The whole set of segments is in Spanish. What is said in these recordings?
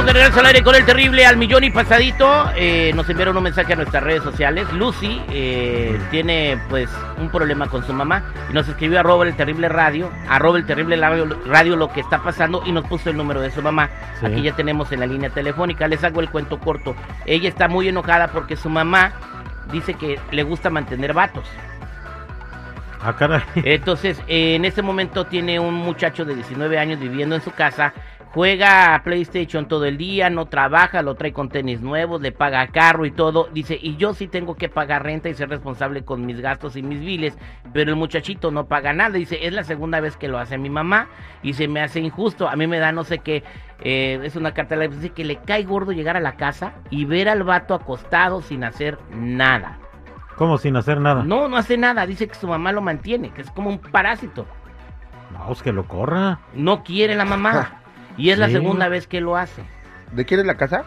Estamos de regreso al aire con el terrible al millón y pasadito. Eh, nos enviaron un mensaje a nuestras redes sociales. Lucy eh, tiene pues un problema con su mamá y nos escribió a Robert el terrible radio, a el terrible radio, lo que está pasando y nos puso el número de su mamá. Aquí ya tenemos en la línea telefónica. Les hago el cuento corto. Ella está muy enojada porque su mamá dice que le gusta mantener vatos. Ah, caray. Entonces, en este momento tiene un muchacho de 19 años viviendo en su casa juega a PlayStation todo el día, no trabaja, lo trae con tenis nuevos, le paga carro y todo. Dice, y yo sí tengo que pagar renta y ser responsable con mis gastos y mis biles, pero el muchachito no paga nada. Dice, es la segunda vez que lo hace mi mamá y se me hace injusto. A mí me da no sé qué, eh, es una carta de la dice que le cae gordo llegar a la casa y ver al vato acostado sin hacer nada. ¿Cómo sin hacer nada? No, no hace nada. Dice que su mamá lo mantiene, que es como un parásito. No, es que lo corra. No quiere la mamá. Y es la segunda vez que lo hace. ¿De quién es la casa?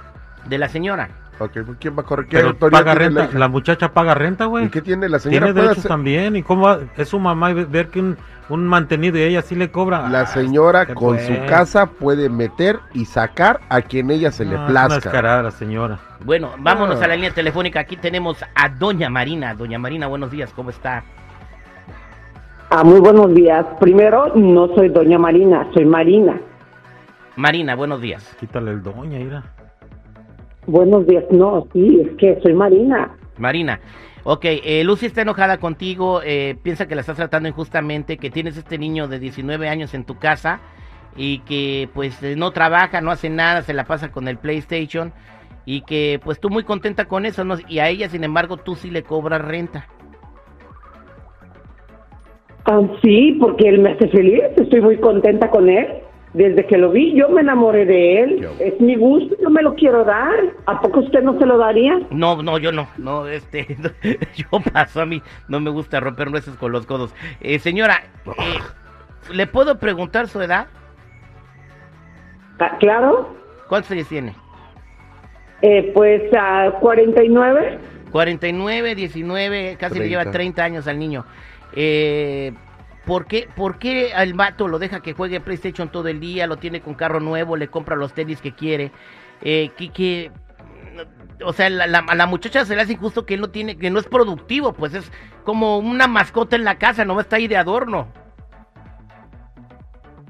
De la señora. Ok, pues, ¿quién va a correr? Pero paga renta, la, muchacha paga renta, güey. ¿Y qué tiene la señora? Tiene derechos también. ¿Y cómo es su mamá y ver que un, mantenido y ella sí le cobra? La señora con su casa puede meter y sacar a quien ella se le plazca. Es la señora. Bueno, vámonos a la línea telefónica. Aquí tenemos a Doña Marina. Doña Marina, buenos días, ¿cómo está? Ah, muy buenos días. Primero, no soy Doña Marina, soy Marina. Marina, buenos días. Quítale el doña, ira. Buenos días, no, sí, es que soy Marina. Marina. Ok, eh, Lucy está enojada contigo, eh, piensa que la estás tratando injustamente, que tienes este niño de 19 años en tu casa y que pues eh, no trabaja, no hace nada, se la pasa con el PlayStation y que pues tú muy contenta con eso, ¿no? Y a ella, sin embargo, tú sí le cobras renta. Ah, sí, porque él me hace feliz, estoy muy contenta con él. Desde que lo vi, yo me enamoré de él. Es mi gusto, yo me lo quiero dar. ¿A poco usted no se lo daría? No, no, yo no. No, este, yo paso a mí. No me gusta romper nueces con los codos. Eh, señora, eh, ¿le puedo preguntar su edad? Ah, claro. ¿Cuántos años tiene? Eh, pues a 49. 49, 19, casi le lleva 30 años al niño. Eh, ¿Por qué, ¿Por qué al vato lo deja que juegue PlayStation todo el día, lo tiene con carro nuevo, le compra los tenis que quiere? Eh, que, o sea, la, a la muchacha se le hace injusto que él no tiene, que no es productivo, pues es como una mascota en la casa, no está ahí de adorno.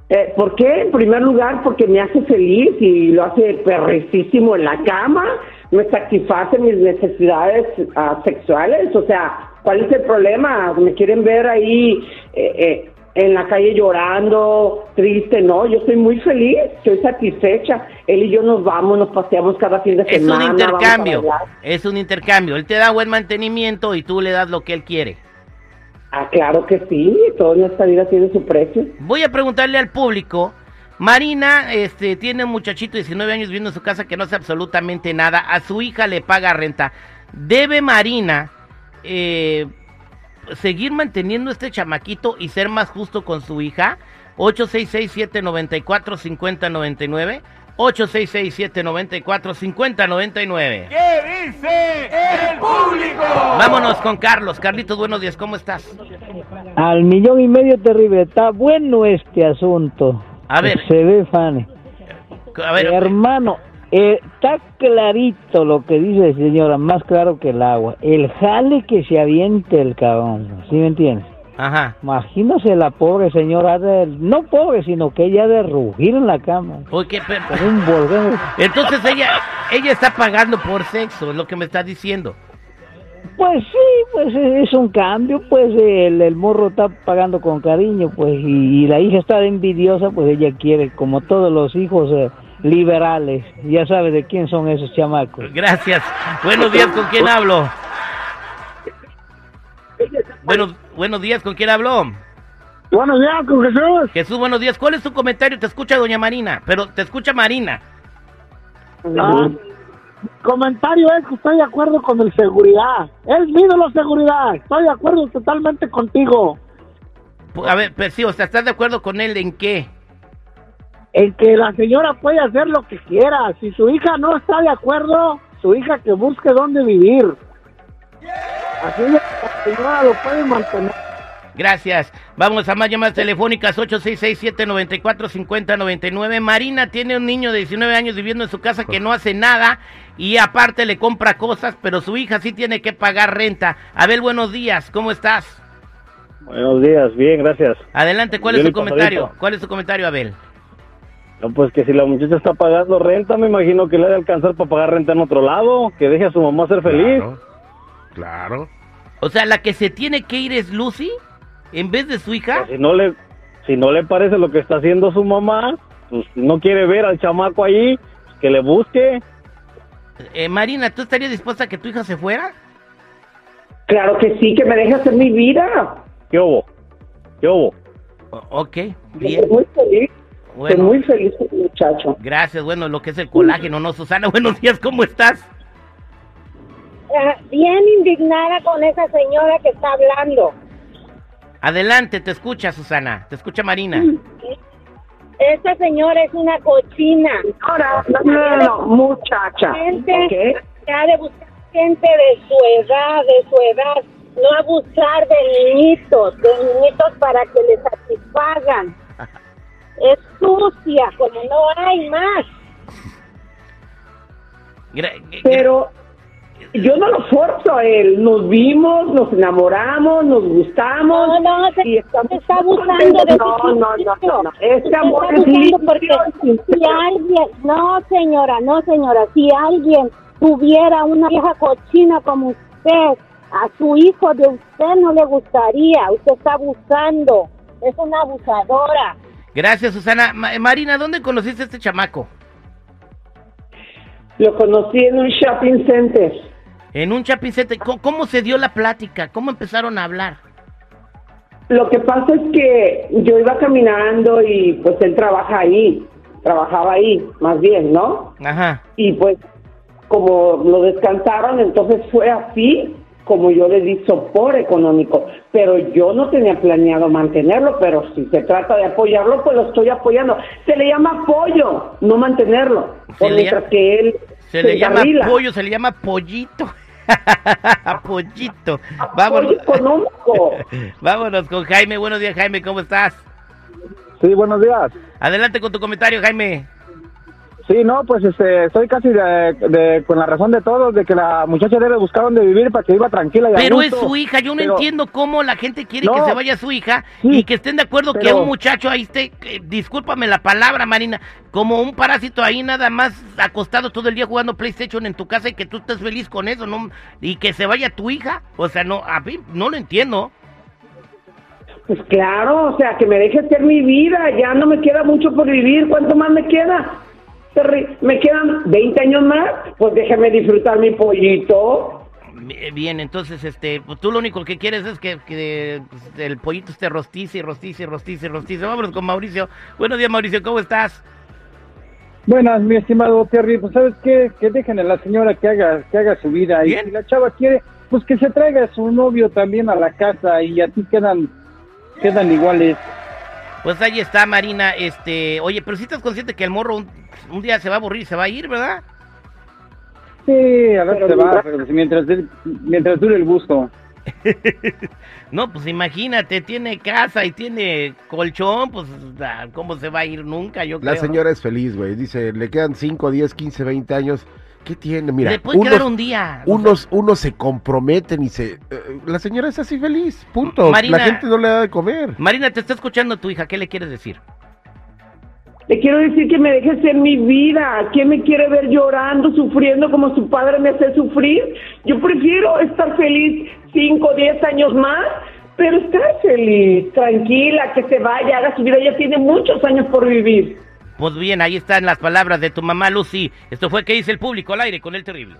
Eh, ¿Por qué? En primer lugar, porque me hace feliz y lo hace perrecísimo en la cama, me satisface mis necesidades uh, sexuales, o sea, ¿Cuál es el problema? ¿Me quieren ver ahí eh, eh, en la calle llorando, triste? No, yo estoy muy feliz, estoy satisfecha. Él y yo nos vamos, nos paseamos cada fin de semana. Es un intercambio, es un intercambio. Él te da buen mantenimiento y tú le das lo que él quiere. Ah, claro que sí, toda nuestra vida tiene su precio. Voy a preguntarle al público. Marina este, tiene un muchachito de 19 años viviendo en su casa que no hace absolutamente nada. A su hija le paga renta. ¿Debe Marina eh, seguir manteniendo este chamaquito y ser más justo con su hija. 866-794-5099. 866-794-5099. ¿Qué dice el público? Vámonos con Carlos. Carlitos, buenos días, ¿cómo estás? Al millón y medio terrible. Está bueno este asunto. A ver. Se ve, Fanny. A ver, Hermano, eh, está clarito lo que dice señora, más claro que el agua. El jale que se aviente el cabrón, ¿sí me entiendes? Ajá. Imagínese la pobre señora, de, no pobre, sino que ella de rugir en la cama. Porque, un Entonces ella, ella está pagando por sexo, es lo que me está diciendo. Pues sí, pues es un cambio, pues el, el morro está pagando con cariño, pues y, la hija está envidiosa, pues ella quiere, como todos los hijos, eh, liberales. Ya sabe de quién son esos chamacos. Gracias. Buenos días, ¿con quién hablo? Buenos, buenos días, ¿con quién hablo? Buenos días, con Jesús. Jesús, buenos días. ¿Cuál es tu comentario? Te escucha doña Marina, pero te escucha Marina. Ah, comentario es que estoy de acuerdo con el seguridad. Es mi la seguridad. Estoy de acuerdo totalmente contigo. A ver, pero sí, o sea, ¿estás de acuerdo con él en qué? En que la señora puede hacer lo que quiera. Si su hija no está de acuerdo, su hija que busque dónde vivir. Así la señora lo puede mantener. Gracias. Vamos a más llamadas telefónicas 866-794-5099. Marina tiene un niño de 19 años viviendo en su casa que no hace nada y aparte le compra cosas, pero su hija sí tiene que pagar renta. Abel, buenos días, ¿cómo estás? Buenos días, bien, gracias. Adelante, ¿cuál Bien es tu comentario? pasadito. ¿Cuál es tu comentario, Abel? No, pues que si la muchacha está pagando renta, me imagino que le ha de alcanzar para pagar renta en otro lado, que deje a su mamá ser feliz. Claro. Claro. O sea, la que se tiene que ir es Lucy en vez de su hija. Pues si no le si no le parece lo que está haciendo su mamá, pues no quiere ver al chamaco ahí, pues, que le busque. Eh, Marina, ¿tú estarías dispuesta a que tu hija se fuera? Claro que sí, que me deje hacer mi vida. ¿Qué hubo? ¿Qué hubo? O- ok, Yo bien. Estoy muy feliz. Bueno, Estoy muy feliz muchacho. gracias. Bueno, lo que es el colágeno, ¿no? Susana, buenos días, ¿cómo estás? Ah, bien indignada con esa señora que está hablando. Adelante, te escucha, Susana. Te escucha Marina. Esta señora es una cochina. Ahora, no, no, no, no, muchacha. Que ha de buscar gente de su edad, de su edad, no abusar de niñitos, de niñitos para que le satisfagan. Es sucia, como no hay más. Pero yo no lo forzo a él. Nos vimos, nos enamoramos, nos gustamos. No, no, se, y estamos se está abusando de no, no, no, no, no. Este amor está es limpio, porque si alguien, no señora, no señora, si alguien tuviera una vieja cochina como usted, a su hijo de usted no le gustaría, usted está abusando, es una abusadora. Gracias, Susana. Ma- Marina, ¿dónde conociste a este chamaco? Lo conocí en un shopping center. En un chapincete. ¿Cómo, cómo se dio la plática? ¿Cómo empezaron a hablar? Lo que pasa es que yo iba caminando y pues él trabaja ahí, trabajaba ahí, más bien, ¿no? Ajá. Y pues como lo descansaron, entonces fue así como yo le di sopor económico. Pero yo no tenía planeado mantenerlo, pero si se trata de apoyarlo, pues lo estoy apoyando. Se le llama apoyo, no mantenerlo. Se le mientras que él Se le llama pollo, se le llama pollito. Pollito. Vámonos. Apoyo económico. Vámonos con Jaime. Buenos días, Jaime. ¿Cómo estás? Sí, buenos días. Adelante con tu comentario, Jaime. Sí, no, pues este, estoy casi de, de- con la razón de todos de que la muchacha debe buscar donde vivir para que viva tranquila y Pero es su hija. Yo no Pero- entiendo cómo la gente quiere que se vaya su hija Sí, y que estén de acuerdo que un muchacho ahí esté, eh, discúlpame la palabra, Marina, como un parásito ahí nada más acostado todo el día jugando PlayStation en tu casa y que tú estés feliz con eso, ¿no? Y que se vaya tu hija. O sea, no, a mí no lo entiendo. Pues claro, o sea, que me deje hacer mi vida, ya no me queda mucho por vivir, ¿cuánto más me queda? Terri- ¿Me quedan 20 años más? Pues déjame disfrutar mi pollito. Eh, Bien, entonces, este, pues tú lo único que quieres es que, que, pues, el pollito esté rostice y rostice y rostice y rostice. Vámonos con Mauricio. Buenos días, Mauricio, ¿cómo estás? Buenas, mi estimado Terry, pues sabes qué, que dejen a la señora que haga, que haga su vida y si la chava quiere, pues que se traiga a su novio también a la casa y así quedan, quedan iguales. Pues ahí está, Marina. Este, oye, pero si estás consciente que el morro un, un día se va a aburrir y se va a ir, ¿verdad? Sí, a ver Pero se va, mientras- pero pues mientras, mientras dure el gusto. No, pues imagínate, tiene casa y tiene colchón, pues ¿cómo se va a ir nunca? Yo La creo, ¿no? señora es feliz, güey. Dice, le quedan 5, 10, 15, 20 años. ¿Qué tiene? Mira, Le puede unos, quedar un día. unos se comprometen y se... eh, la señora es así feliz, punto. Marina- la gente no le da de comer. Marina, te está escuchando tu hija, ¿qué le quieres decir? Le quiero decir que me deje ser mi vida. ¿Quién me quiere ver llorando, sufriendo como su padre me hace sufrir? Yo prefiero estar feliz 5, 10 años más, pero estar feliz, tranquila, que se vaya, haga su vida. Ella tiene muchos años por vivir. Pues bien, ahí están las palabras de tu mamá Lucy. Esto fue que dice el público al aire con el terrible.